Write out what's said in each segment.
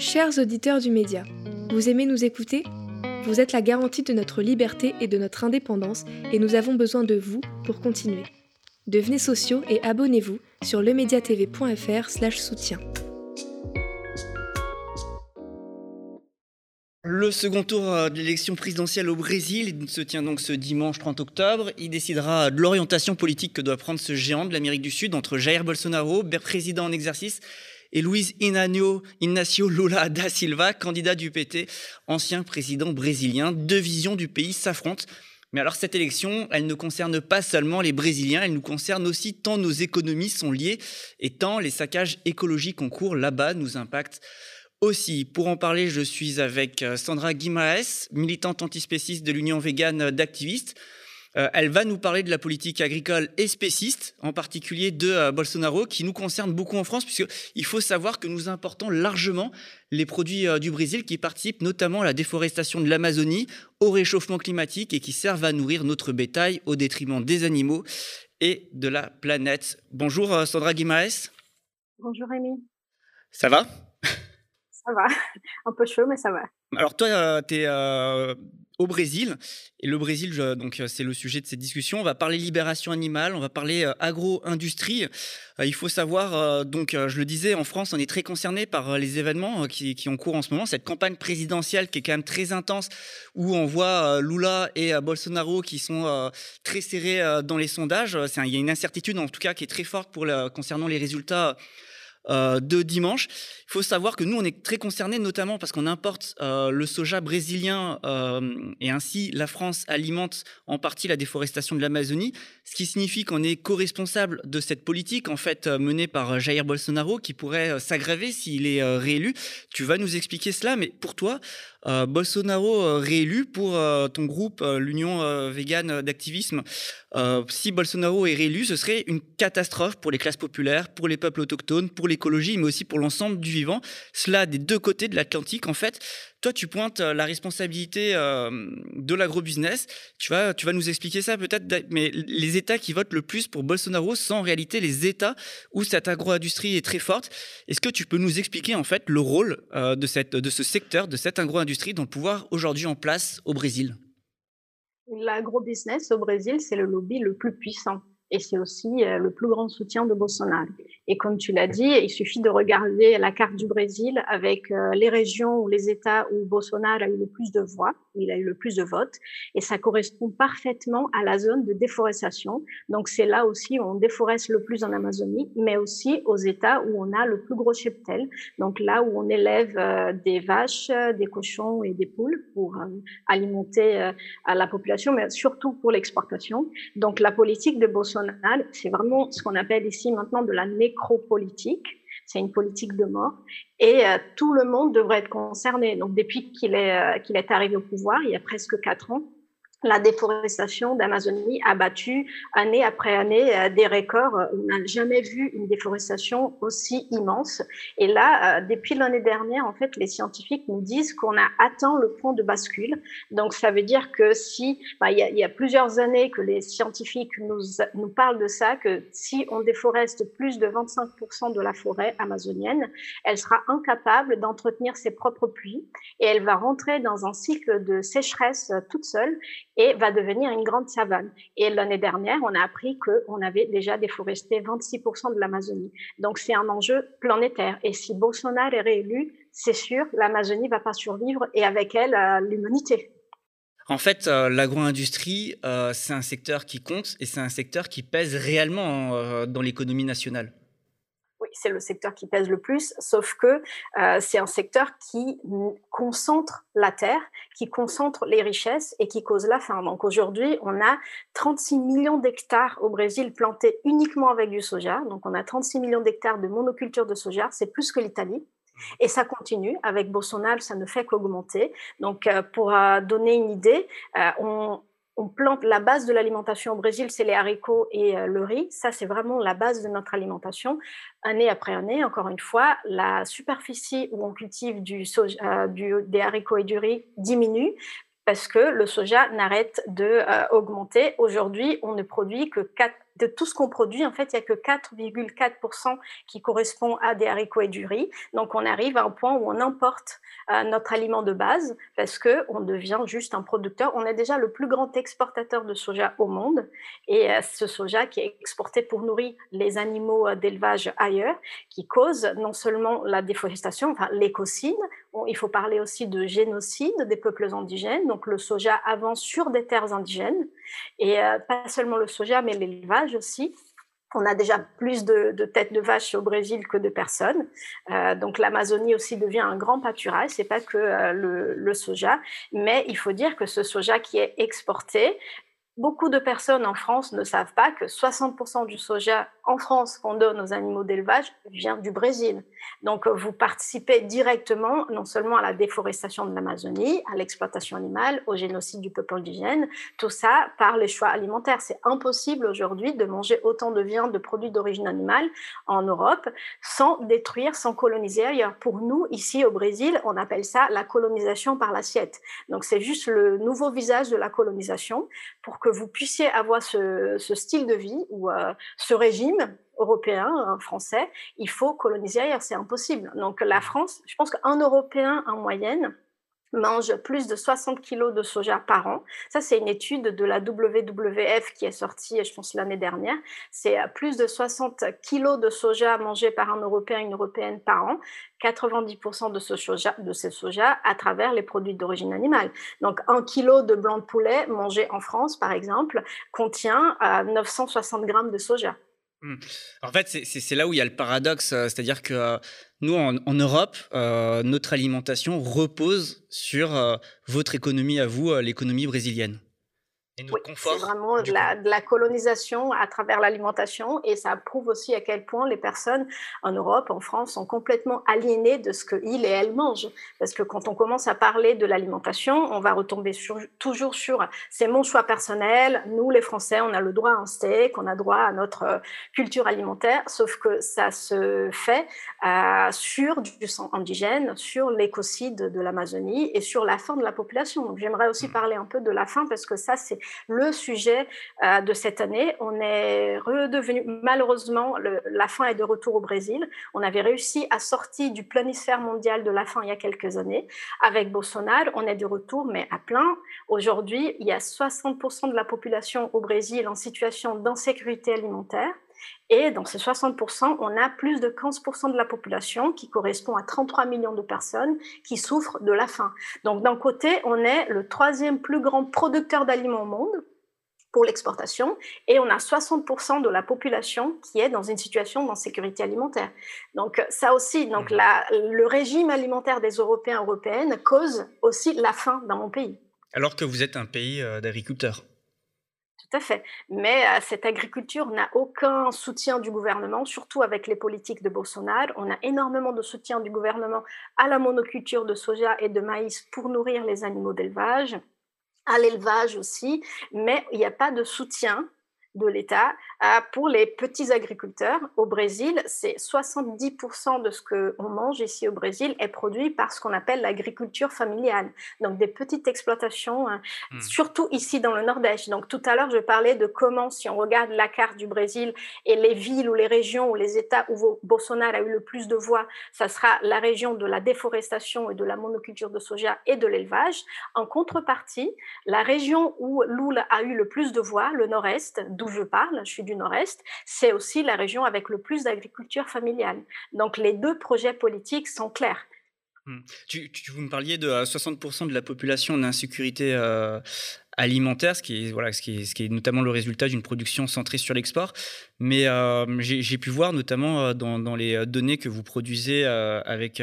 Chers auditeurs du média, vous aimez nous écouter? Vous êtes la garantie de notre liberté et de notre indépendance et nous avons besoin de vous pour continuer. Devenez sociaux et abonnez-vous sur lemediatv.fr soutien. Le second tour euh, de l'élection présidentielle au Brésil se tient donc ce dimanche 30 octobre. Il décidera de l'orientation politique que doit prendre ce géant de l'Amérique du Sud entre Jair Bolsonaro, président en exercice, et Luiz Inácio Lula da Silva, candidat du PT, ancien président brésilien. Deux visions du pays s'affrontent. Mais alors cette élection, elle ne concerne pas seulement les Brésiliens, elle nous concerne aussi tant nos économies sont liées et tant les saccages écologiques en cours là-bas nous impactent aussi. Pour en parler, je suis avec euh, Sandra Guimaes, militante antispéciste de l'Union végane d'activistes. Euh, elle va nous parler de la politique agricole et spéciste, en particulier de euh, Bolsonaro, qui nous concerne beaucoup en France, puisqu'il faut savoir que nous importons largement les produits euh, du Brésil qui participent notamment à la déforestation de l'Amazonie, au réchauffement climatique et qui servent à nourrir notre bétail au détriment des animaux et de la planète. Bonjour Sandra Guimaes. Bonjour Rémi. Ça va? Ça va. Un peu chaud, mais ça va. Alors toi, tu es au Brésil. Et le Brésil, donc c'est le sujet de cette discussion. On va parler libération animale, on va parler euh, agro-industrie. Euh, il faut savoir, euh, donc je le disais, en France, on est très concerné par les événements qui, qui ont cours en ce moment. Cette campagne présidentielle qui est quand même très intense, où on voit Lula et Bolsonaro qui sont très serrés dans les sondages. il y a une incertitude, en tout cas, qui est très forte pour concernant les résultats euh, de dimanche. Il faut savoir que nous, on est très concernés, notamment parce qu'on importe euh, le soja brésilien euh, et ainsi la France alimente en partie la déforestation de l'Amazonie, ce qui signifie qu'on est co-responsable de cette politique en fait menée par Jair Bolsonaro qui pourrait s'aggraver s'il est réélu. Tu vas nous expliquer cela, mais pour toi, euh, Bolsonaro euh, réélu pour euh, ton groupe, l'Union végane d'activisme. si Bolsonaro est réélu, ce serait une catastrophe pour les classes populaires, pour les peuples autochtones, pour l'écologie, mais aussi pour l'ensemble du vivant. Cela des deux côtés de l'Atlantique, en fait. Toi, tu pointes la responsabilité de l'agrobusiness. Tu vas, tu vas nous expliquer ça peut-être, mais les États qui votent le plus pour Bolsonaro sont en réalité les États où cette agro-industrie est très forte. Est-ce que tu peux nous expliquer en fait le rôle de, cette, de ce secteur, de cette agro-industrie dans le pouvoir aujourd'hui en place au Brésil? L'agrobusiness au Brésil, c'est le lobby le plus puissant et c'est aussi le plus grand soutien de Bolsonaro. Et comme tu l'as dit, il suffit de regarder la carte du Brésil avec euh, les régions ou les États où Bolsonaro a eu le plus de voix, où il a eu le plus de votes, et ça correspond parfaitement à la zone de déforestation. Donc c'est là aussi où on déforeste le plus en Amazonie, mais aussi aux États où on a le plus gros cheptel, donc là où on élève euh, des vaches, des cochons et des poules pour euh, alimenter la population, mais surtout pour l'exportation. Donc la politique de Bolsonaro, c'est vraiment ce qu'on appelle ici maintenant de la nécrophilie politique C'est une politique de mort. Et euh, tout le monde devrait être concerné. Donc, depuis qu'il est, euh, qu'il est arrivé au pouvoir, il y a presque quatre ans, la déforestation d'Amazonie a battu année après année euh, des records. On n'a jamais vu une déforestation aussi immense. Et là, euh, depuis l'année dernière, en fait, les scientifiques nous disent qu'on a atteint le point de bascule. Donc, ça veut dire que si, bah, il y, a, plusieurs années que les scientifiques nous, nous parlent de ça, que si on déforeste plus de 25% de la forêt amazonienne, elle sera incapable d'entretenir ses propres puits et elle va rentrer dans un cycle de sécheresse toute seule et va devenir une grande savane. Et l'année dernière, on a appris qu'on avait déjà déforesté 26% de l'Amazonie. Donc c'est un enjeu planétaire. Et si Bolsonaro est réélu, c'est sûr, l'Amazonie va pas survivre et avec elle, euh, l'humanité. En fait, euh, l'agro-industrie, euh, c'est un secteur qui compte et c'est un secteur qui pèse réellement dans l'économie nationale c'est le secteur qui pèse le plus, sauf que euh, c'est un secteur qui concentre la terre, qui concentre les richesses et qui cause la faim. Donc aujourd'hui, on a 36 millions d'hectares au Brésil plantés uniquement avec du soja. Donc on a 36 millions d'hectares de monoculture de soja, c'est plus que l'Italie. Et ça continue. Avec Bolsonaro, ça ne fait qu'augmenter. Donc, euh, pour euh, donner une idée, on, on plante la base de l'alimentation au Brésil, c'est les haricots et euh, le riz. Ça, c'est vraiment la base de notre alimentation. Année après année, encore une fois, la superficie où on cultive du soja, euh, des haricots et du riz diminue parce que le soja n'arrête de euh, augmenter. Aujourd'hui, on ne produit que 4 de tout ce qu'on produit, en fait, il n'y a que 4,4% qui correspond à des haricots et du riz. Donc, on arrive à un point où on importe euh, notre aliment de base parce qu'on devient juste un producteur. On est déjà le plus grand exportateur de soja au monde. Et euh, ce soja qui est exporté pour nourrir les animaux euh, d'élevage ailleurs, qui cause non seulement la déforestation, enfin l'écocide, il faut parler aussi de génocide des peuples indigènes. Donc le soja avance sur des terres indigènes. Et pas seulement le soja, mais l'élevage aussi. On a déjà plus de, têtes de vaches au Brésil que de personnes. Euh, donc l'Amazonie aussi devient un grand pâturage. C'est pas que euh, le, soja, mais il faut dire que ce soja qui est exporté Beaucoup de personnes en France ne savent pas que 60% du soja en France qu'on donne aux animaux d'élevage vient du Brésil. Donc, euh, vous participez directement non seulement à la déforestation de l'Amazonie, à l'exploitation animale, au génocide du peuple indigène, tout ça par les choix alimentaires. C'est impossible aujourd'hui de manger autant de viande, de produits d'origine animale en Europe sans détruire, sans coloniser ailleurs. Pour nous, ici au Brésil, on appelle ça la colonisation par l'assiette. Donc, c'est juste le nouveau visage de la colonisation pour que vous puissiez avoir ce, style de vie ou euh, ce régime européen, hein, français, il faut coloniser ailleurs, c'est impossible. Donc la France, je pense qu'un Européen en moyenne mange plus de 60 kilos de soja par an. Ça, c'est une étude de la WWF qui est sortie, je pense, l'année dernière. C'est euh, plus de 60 kilos de soja mangés par un Européen, une Européenne par an. 90% de ce soja, de ces soja à travers les produits d'origine animale. Donc, un kilo de blanc de poulet mangé en France, par exemple, contient 960 euh, grammes de soja. Mmh. En fait, c'est là où il y a le paradoxe, euh, c'est-à-dire que euh, nous, en, Europe, notre alimentation repose sur votre économie à vous, l'économie brésilienne c'est vraiment de la, colonisation à travers l'alimentation et ça prouve aussi à quel point les personnes en Europe, en France, sont complètement aliénées de ce qu'ils et elles mangent. Parce que quand on commence à parler de l'alimentation, on va retomber toujours sur c'est mon choix personnel, nous les Français, on a le droit à un steak, on a droit à notre euh, culture alimentaire, sauf que ça se fait euh, sur du sang indigène, sur l'écocide de l'Amazonie et sur la faim de la population. Donc j'aimerais aussi mmh. parler un peu de la faim parce que ça, c'est le sujet euh, de cette année. On est redevenu, malheureusement, la faim est de retour au Brésil. On avait réussi à sortir du planisphère mondial de la faim il y a quelques années. Avec Bolsonaro, on est de retour, mais à plein. Aujourd'hui, il y a 60% de la population au Brésil en situation d'insécurité alimentaire. Et dans ces 60%, on a plus de 15% de la population, qui correspond à 33 millions de personnes, qui souffrent de la faim. Donc d'un côté, on est le troisième plus grand producteur d'aliments au monde pour l'exportation, et on a 60% de la population qui est dans une situation d'insécurité alimentaire. Donc ça aussi, donc mmh. la, le régime alimentaire des Européens et Européennes cause aussi la faim dans mon pays. Alors que vous êtes un pays euh, d'agriculteurs. Tout à fait. Mais euh, cette agriculture n'a aucun soutien du gouvernement, surtout avec les politiques de Bolsonaro. On a énormément de soutien du gouvernement à la monoculture de soja et de maïs pour nourrir les animaux d'élevage, à l'élevage aussi, mais il n'y a pas de soutien de l'État pour les petits agriculteurs. Au Brésil, c'est 70% de ce qu'on mange ici au Brésil est produit par ce qu'on appelle l'agriculture familiale. Donc des petites exploitations, hein, hmm. surtout ici dans le Nord-Est. Donc tout à l'heure, je parlais de comment, si on regarde la carte du Brésil et les villes ou les régions ou les États où Bolsonaro a eu le plus de voix, ça sera la région de la déforestation et de la monoculture de soja et de l'élevage. En contrepartie, la région où Lula a eu le plus de voix, le Nord-Est, d'où je parle, je suis du Nord-Est, c'est aussi la région avec le plus d'agriculture familiale. Donc les deux projets politiques sont clairs. Hmm. Tu, vous me parliez de 60% de la population en insécurité euh, alimentaire, ce qui, est, voilà, ce, qui est, notamment le résultat d'une production centrée sur l'export. Mais euh, j'ai pu voir notamment euh, dans, dans, les données que vous produisez avec,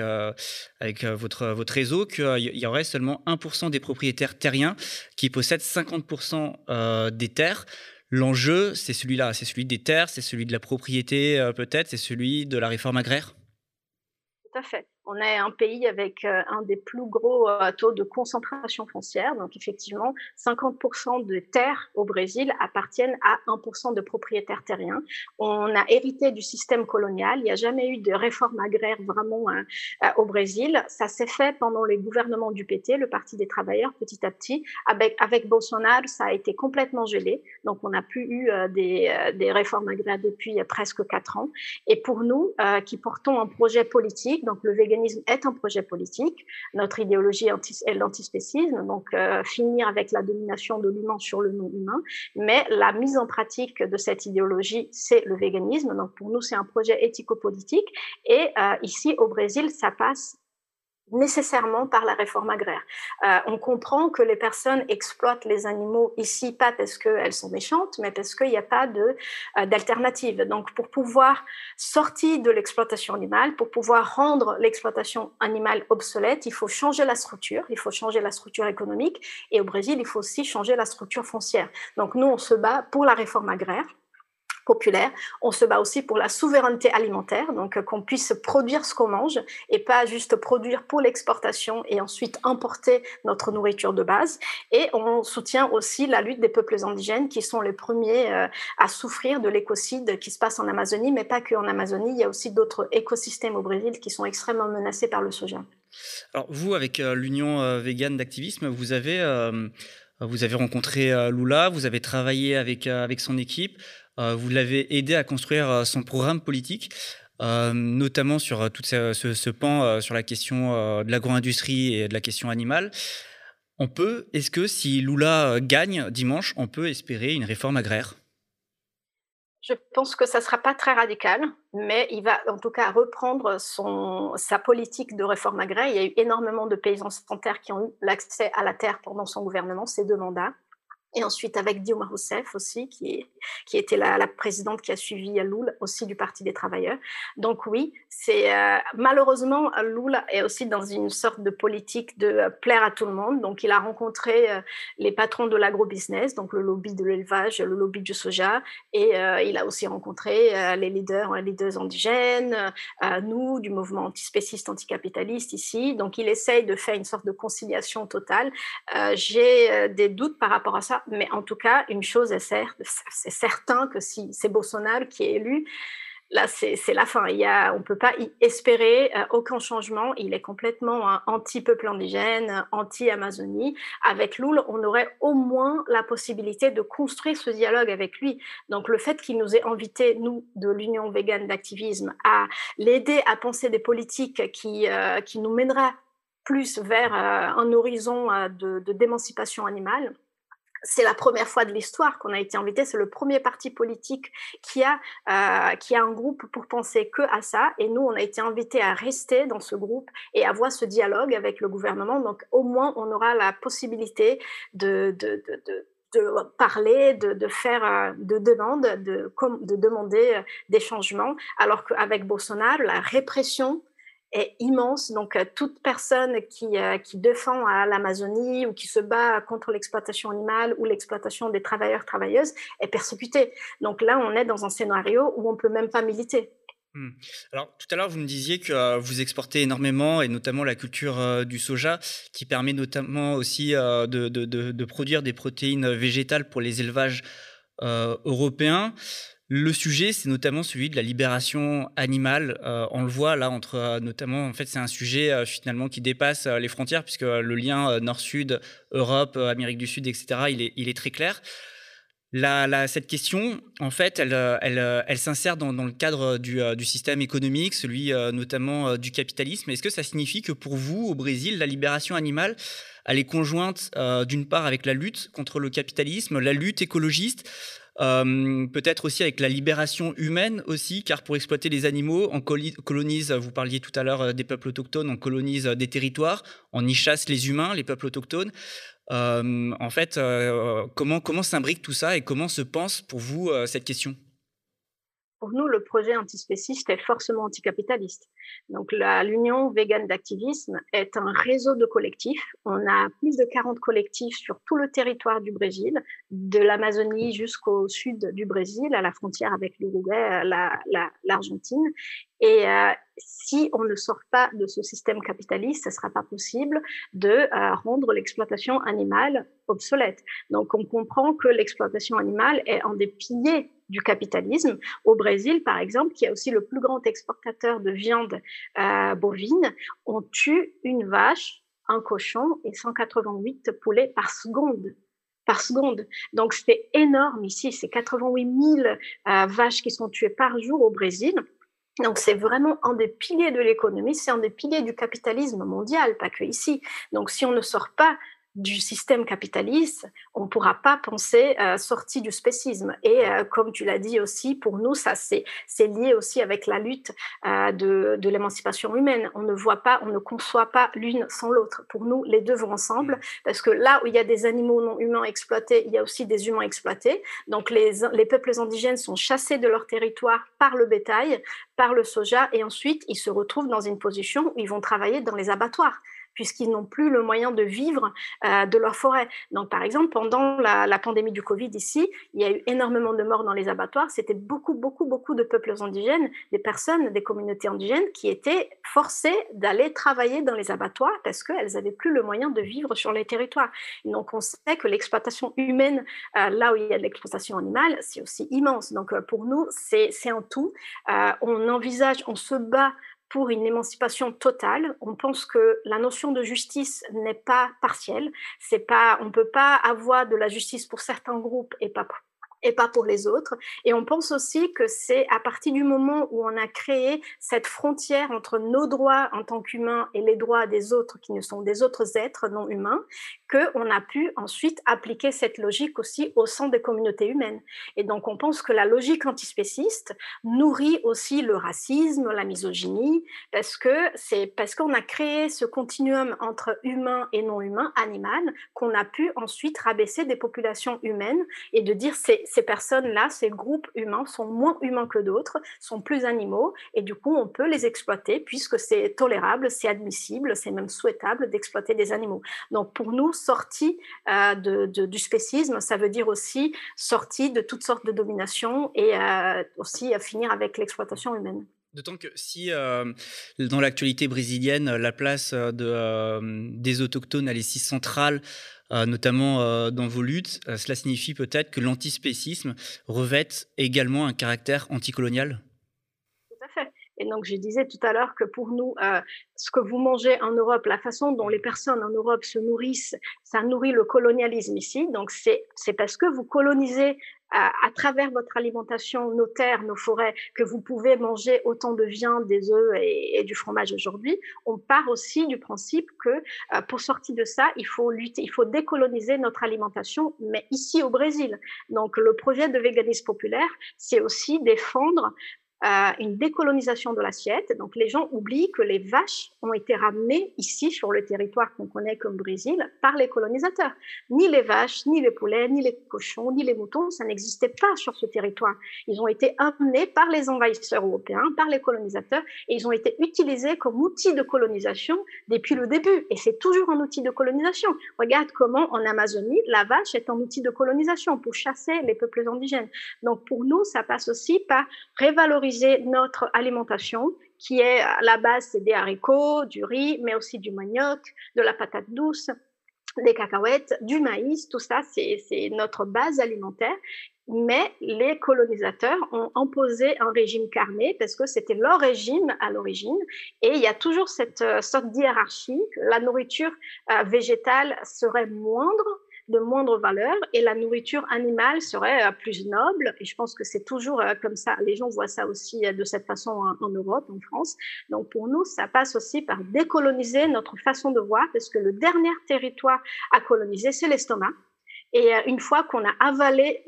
avec votre, votre réseau qu'il y aurait seulement 1% des propriétaires terriens qui possèdent 50% des terres. L'enjeu, c'est celui-là, c'est celui des terres, c'est celui de la propriété euh, peut-être, c'est celui de la réforme agraire? Tout à fait. On est un pays avec euh, un des plus gros euh, taux de concentration foncière. Donc, effectivement, 50% de terres au Brésil appartiennent à 1% de propriétaires terriens. On a hérité du système colonial. Il n'y a jamais eu de réforme agraire vraiment hein, euh, au Brésil. Ça s'est fait pendant les gouvernements du PT, le Parti des travailleurs, petit à petit. Avec, Bolsonaro, ça a été complètement gelé. Donc, on n'a plus eu des, des, réformes agraires depuis presque quatre ans. Et pour nous, qui portons un projet politique, donc le véganisme, est un projet politique. Notre idéologie est l'antispécisme, donc euh, finir avec la domination de l'humain sur le non-humain. Mais la mise en pratique de cette idéologie, c'est le véganisme. Donc pour nous, c'est un projet éthico-politique. Et euh, ici, au Brésil, ça passe nécessairement par la réforme agraire. Euh, on comprend que les personnes exploitent les animaux ici pas parce qu'elles sont méchantes, mais parce qu'il n'y a pas euh, d'alternative. Donc, pour pouvoir sortir de l'exploitation animale, pour pouvoir rendre l'exploitation animale obsolète, il faut changer la structure, il faut changer la structure économique, et au Brésil, il faut aussi changer la structure foncière. Donc, nous, on se bat pour la réforme agraire populaire. On se bat aussi pour la souveraineté alimentaire, donc euh, qu'on puisse produire ce qu'on mange et pas juste produire pour l'exportation et ensuite importer notre nourriture de base. Et on soutient aussi la lutte des peuples indigènes qui sont les premiers euh, à souffrir de l'écocide qui se passe en Amazonie, mais pas que en Amazonie. Il y a aussi d'autres écosystèmes au Brésil qui sont extrêmement menacés par le soja. Alors vous, avec euh, l'Union végane d'activisme, vous avez vous avez rencontré Lula, vous avez travaillé avec avec son équipe. Euh, vous l'avez aidé à construire euh, son programme politique. Euh, notamment sur tout ce, pan sur la question de l'agro-industrie et de la question animale. On peut, est-ce que si Lula gagne dimanche, on peut espérer une réforme agraire? Je pense que ça ne sera pas très radical, mais il va en tout cas reprendre sa politique de réforme agraire. Il y a eu énormément de paysans sans terre qui ont eu l'accès à la terre pendant son gouvernement, ses deux mandats et ensuite avec Dilma Rousseff aussi, qui, qui était la, la présidente qui a suivi Lula, aussi du Parti des Travailleurs. Donc oui, c'est euh, malheureusement Lula est aussi dans une sorte de politique de euh, plaire à tout le monde. Donc il a rencontré euh, les patrons de l'agro-business, donc le lobby de l'élevage, le lobby du soja, et il a aussi rencontré les leaders, les leaders indigènes, nous du mouvement antispéciste, anticapitaliste ici. Donc il essaye de faire une sorte de conciliation totale. J'ai des doutes par rapport à ça mais en tout cas, une chose est, c'est certain que si c'est Bolsonaro qui est élu, là, c'est la fin. Il y a, on ne peut pas y espérer euh, aucun changement. Il est complètement hein, anti-peuple indigène, anti-Amazonie. Avec Lula, on aurait au moins la possibilité de construire ce dialogue avec lui. Donc, le fait qu'il nous ait invités, nous, de l'Union végane d'activisme, à l'aider à penser des politiques qui, euh, qui nous mèneraient plus vers euh, un horizon d'émancipation animale, c'est la première fois de l'histoire qu'on a été invité. C'est le premier parti politique qui a, euh, qui a un groupe pour penser que à ça. Et nous, on a été invités à rester dans ce groupe et avoir ce dialogue avec le gouvernement. Donc, au moins, on aura la possibilité de, de, de, de parler, de, faire, euh, de demandes, de, de demander euh, des changements, alors qu'avec Bolsonaro, la répression est immense. Donc, euh, toute personne qui, euh, qui défend l'Amazonie ou qui se bat contre l'exploitation animale ou l'exploitation des travailleurs, travailleuses est persécutée. Donc là, on est dans un scénario où on peut même pas militer. Hmm. Alors, tout à l'heure, vous me disiez que euh, vous exportez énormément, et notamment la culture du soja, qui permet notamment aussi de, de, de, produire des protéines végétales pour les élevages européens. Le sujet, c'est notamment celui de la libération animale. Euh, on le voit là, entre euh, notamment, en fait, c'est un sujet euh, finalement qui dépasse les frontières, puisque le lien Nord-Sud, Europe, Amérique du Sud, etc., il est, très clair. La, cette question, en fait, elle, s'insère dans, dans, le cadre du, du, système économique, celui notamment du capitalisme. Est-ce que ça signifie que pour vous, au Brésil, la libération animale, elle est conjointe d'une part avec la lutte contre le capitalisme, la lutte écologiste euh, peut-être aussi avec la libération humaine aussi, car pour exploiter les animaux, on colonise, vous parliez tout à l'heure euh, des peuples autochtones, on colonise euh, des territoires, on y chasse les humains, les peuples autochtones. en fait, comment, comment s'imbrique tout ça et comment se pense pour vous cette question? Pour nous, le projet antispéciste est forcément anticapitaliste. Donc, l'Union végane d'activisme est un réseau de collectifs. On a plus de 40 collectifs sur tout le territoire du Brésil, de l'Amazonie jusqu'au sud du Brésil, à la frontière avec l'Uruguay, l'Argentine. Et euh, si on ne sort pas de ce système capitaliste, ce ne sera pas possible de euh, rendre l'exploitation animale obsolète. Donc, on comprend que l'exploitation animale est un des piliers du capitalisme. Au Brésil, par exemple, qui est aussi le plus grand exportateur de viande euh, bovine, on tue une vache, un cochon et 188 poulets par seconde par seconde. Donc c'est énorme ici, c'est 88 000 euh, vaches qui sont tuées par jour au Brésil. Donc c'est vraiment un des piliers de l'économie, c'est un des piliers du capitalisme mondial, pas que ici. Donc si on ne sort pas du système capitaliste, on ne pourra pas penser euh, sortie du spécisme. Et euh, comme tu l'as dit aussi, pour nous, ça c'est lié aussi avec la lutte euh, de, de l'émancipation humaine. On ne voit pas, on ne conçoit pas l'une sans l'autre. Pour nous, les deux vont ensemble, mmh. parce que là où il y a des animaux non humains exploités, il y a aussi des humains exploités. Donc les, les peuples indigènes sont chassés de leur territoire par le bétail, par le soja, et ensuite ils se retrouvent dans une position où ils vont travailler dans les abattoirs puisqu'ils n'ont plus le moyen de vivre euh, de leur forêt. Donc, par exemple, pendant la, pandémie du Covid ici, il y a eu énormément de morts dans les abattoirs. C'était beaucoup, beaucoup, beaucoup de peuples indigènes, des personnes, des communautés indigènes qui étaient forcées d'aller travailler dans les abattoirs parce qu'elles n'avaient plus le moyen de vivre sur les territoires. donc, on sait que l'exploitation humaine, euh, là où il y a de l'exploitation animale, c'est aussi immense. Donc, euh, pour nous, c'est un tout. on envisage, on se bat pour une émancipation totale. On pense que la notion de justice n'est pas partielle. C'est pas, on peut pas avoir de la justice pour certains groupes et pas et pas pour les autres. Et on pense aussi que c'est à partir du moment où on a créé cette frontière entre nos droits en tant qu'humains et les droits des autres qui ne sont des autres êtres non humains, qu'on a pu ensuite appliquer cette logique aussi au sein des communautés humaines. Et donc on pense que la logique antispéciste nourrit aussi le racisme, la misogynie, parce que c'est parce qu'on a créé ce continuum entre humain et non humain, animal, qu'on a pu ensuite rabaisser des populations humaines et de dire c'est ces personnes-là, ces groupes humains sont moins humains que d'autres, sont plus animaux, et du coup, on peut les exploiter puisque c'est tolérable, c'est admissible, c'est même souhaitable d'exploiter des animaux. Donc, pour nous, sortie euh, du spécisme, ça veut dire aussi sortie de toutes sortes de dominations et euh, aussi à finir avec l'exploitation humaine. D'autant que si euh, dans l'actualité brésilienne, la place de, des autochtones elle est si centrale euh, notamment euh, dans vos luttes, euh, cela signifie peut-être que l'antispécisme revêt également un caractère anticolonial? Tout à fait. Et donc, je disais tout à l'heure que pour nous, ce que vous mangez en Europe, la façon dont les personnes en Europe se nourrissent, ça nourrit le colonialisme ici. Donc, c'est parce que vous colonisez à, travers votre alimentation, nos terres, nos forêts, que vous pouvez manger autant de viande, des œufs et, du fromage aujourd'hui, on part aussi du principe que euh, pour sortir de ça, il faut lutter, il faut décoloniser notre alimentation, mais ici au Brésil. Donc le projet de véganisme populaire, c'est aussi défendre une décolonisation de l'assiette. Donc les gens oublient que les vaches ont été ramenées ici sur le territoire qu'on connaît comme Brésil par les colonisateurs. Ni les vaches, ni les poulets, ni les cochons, ni les moutons, ça n'existait pas sur ce territoire. Ils ont été amenés par les envahisseurs européens, par les colonisateurs, et ils ont été utilisés comme outil de colonisation depuis le début. Et c'est toujours un outil de colonisation. Regarde comment en Amazonie, la vache est un outil de colonisation pour chasser les peuples indigènes. Donc pour nous, ça passe aussi par révaloriser notre alimentation, qui est à la base, des haricots, du riz, mais aussi du manioc, de la patate douce, des cacahuètes, du maïs, tout ça, c'est notre base alimentaire. Mais les colonisateurs ont imposé un régime carné parce que c'était leur régime à l'origine. Et il y a toujours cette euh, sorte d'hierarchie. La nourriture euh, végétale serait moindre de moindre valeur et la nourriture animale serait euh, plus noble. Et je pense que c'est toujours euh, comme ça. Les gens voient ça aussi euh, de cette façon en, Europe, en France. Donc pour nous, ça passe aussi par décoloniser notre façon de voir, parce que le dernier territoire à coloniser, c'est l'estomac. Et une fois qu'on a avalé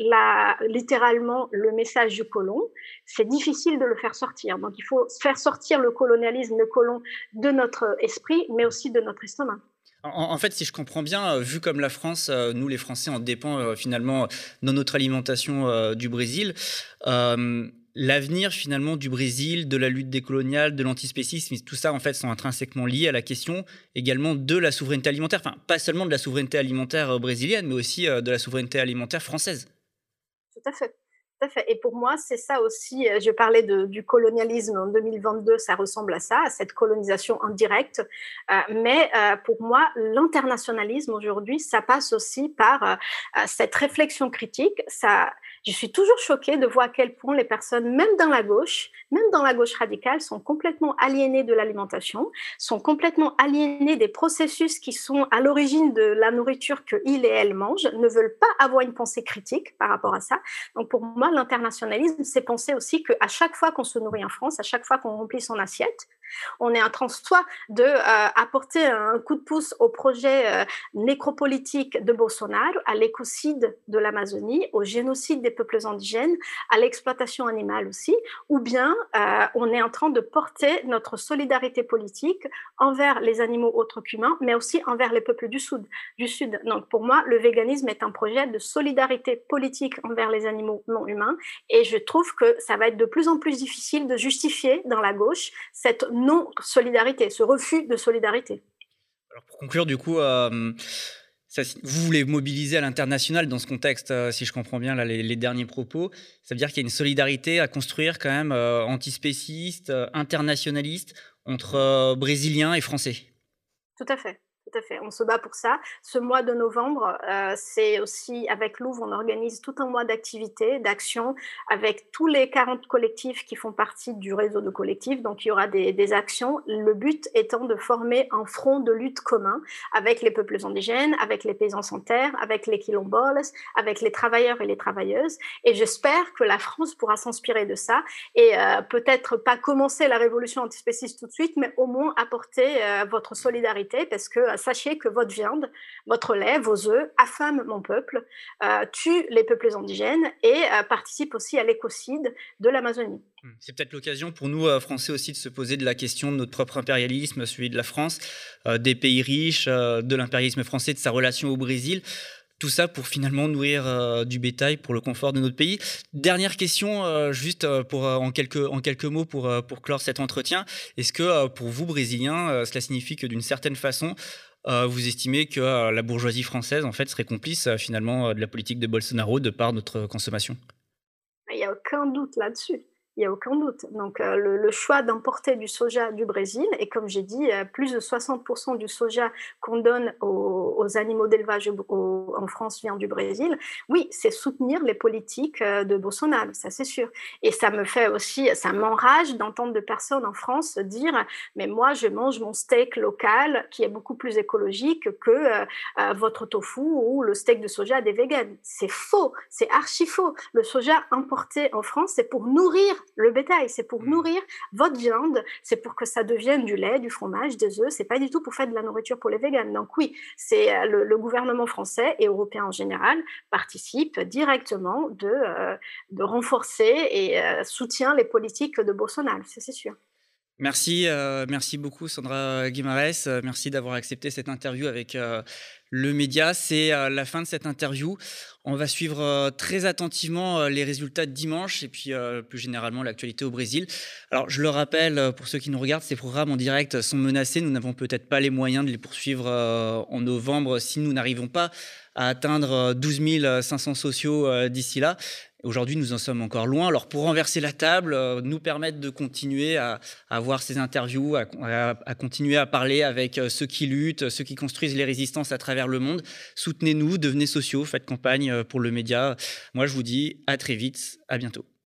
littéralement le message du colon, c'est difficile de le faire sortir. Donc il faut faire sortir le colonialisme, le colon de notre esprit, mais aussi de notre estomac. En, fait, si je comprends bien, euh, vu comme la France, euh, nous les Français, on dépend euh, finalement dans notre alimentation du Brésil, l'avenir finalement du Brésil, de la lutte décoloniale, de l'antispécisme, tout ça en fait sont intrinsèquement liés à la question également de la souveraineté alimentaire. Enfin, pas seulement de la souveraineté alimentaire brésilienne, mais aussi de la souveraineté alimentaire française. Tout à fait. Et pour moi, c'est ça aussi. Euh, je parlais du colonialisme en 2022, ça ressemble à ça, à cette colonisation indirecte. mais pour moi, l'internationalisme aujourd'hui, ça passe aussi par cette réflexion critique. Ça, je suis toujours choquée de voir à quel point les personnes, même dans la gauche, même dans la gauche radicale, sont complètement aliénées de l'alimentation, sont complètement aliénées des processus qui sont à l'origine de la nourriture qu'ils et elles mangent, ne veulent pas avoir une pensée critique par rapport à ça. Donc pour moi, l'internationalisme, c'est penser aussi qu'à chaque fois qu'on se nourrit en France, à chaque fois qu'on remplit son assiette, on est en train soit de euh, apporter un coup de pouce au projet euh, nécropolitique de Bolsonaro, à l'écocide de l'Amazonie, au génocide des peuples indigènes, à l'exploitation animale aussi, ou bien euh, on est en train de porter notre solidarité politique envers les animaux autres qu'humains, mais aussi envers les peuples du Sud. Du Sud. Donc pour moi, le véganisme est un projet de solidarité politique envers les animaux non humains, et je trouve que ça va être de plus en plus difficile de justifier dans la gauche cette non-solidarité, ce refus de solidarité. Alors pour conclure, du coup, euh, vous voulez mobiliser à l'international dans ce contexte, euh, si je comprends bien là, les, derniers propos. Ça veut dire qu'il y a une solidarité à construire quand même euh, antispéciste, internationaliste entre Brésiliens et Français. Tout à fait tout à fait. On se bat pour ça. Ce mois de novembre, euh, c'est aussi avec Louvre, on organise tout un mois d'activités, d'actions avec tous les 40 collectifs qui font partie du réseau de collectifs. Donc, il y aura des, actions. Le but étant de former un front de lutte commun avec les peuples indigènes, avec les paysans sans terre, avec les quilomboles, avec les travailleurs et les travailleuses. Et j'espère que la France pourra s'inspirer de ça et euh, peut-être pas commencer la révolution antispéciste tout de suite, mais au moins apporter euh, votre solidarité parce que sachez que votre viande, votre lait, vos œufs affament mon peuple, euh, tuent les peuples indigènes et euh, participent aussi à l'écocide de l'Amazonie. Hmm. C'est peut-être l'occasion pour nous, euh, Français aussi, de se poser de la question de notre propre impérialisme, celui de la France, des pays riches, de l'impérialisme français, de sa relation au Brésil. Tout ça pour finalement nourrir du bétail pour le confort de notre pays. Dernière question, juste pour, en, quelques, en quelques mots pour, pour clore cet entretien. Est-ce que pour vous, Brésiliens, cela signifie que d'une certaine façon, vous estimez que euh, la bourgeoisie française en fait serait complice euh, finalement de la politique de Bolsonaro de par notre consommation? Il n'y a aucun doute là-dessus il n'y a aucun doute. Donc, euh, le, choix d'importer du soja du Brésil, et comme j'ai dit, euh, plus de 60% du soja qu'on donne aux, animaux d'élevage en France vient du Brésil, oui, c'est soutenir les politiques euh, de Bolsonaro, ça c'est sûr. Et ça me fait aussi, ça m'enrage d'entendre des personnes en France dire, mais moi, je mange mon steak local qui est beaucoup plus écologique que votre tofu ou le steak de soja des véganes. C'est faux, c'est archi faux. Le soja importé en France, c'est pour nourrir le bétail, c'est pour mmh. nourrir votre viande, c'est pour que ça devienne du lait, du fromage, des œufs, c'est pas du tout pour faire de la nourriture pour les véganes. Donc oui, c'est euh, le, gouvernement français et européen en général participent directement de, euh, de renforcer et euh, soutient les politiques de Bolsonaro, c'est sûr. Merci, merci beaucoup Sandra Guimarès. Merci d'avoir accepté cette interview avec le média. C'est la fin de cette interview. On va suivre euh, très attentivement euh, les résultats de dimanche et puis euh, plus généralement l'actualité au Brésil. Alors je le rappelle, pour ceux qui nous regardent, ces programmes en direct sont menacés. Nous n'avons peut-être pas les moyens de les poursuivre en novembre si nous n'arrivons pas à atteindre 12 500 sociaux d'ici là. Aujourd'hui, nous en sommes encore loin. Alors, pour renverser la table, nous permettre de continuer à, avoir ces interviews, à, continuer à parler avec ceux qui luttent, ceux qui construisent les résistances à travers le monde, soutenez-nous, devenez sociaux, faites campagne pour le média. Moi, je vous dis à très vite, à bientôt.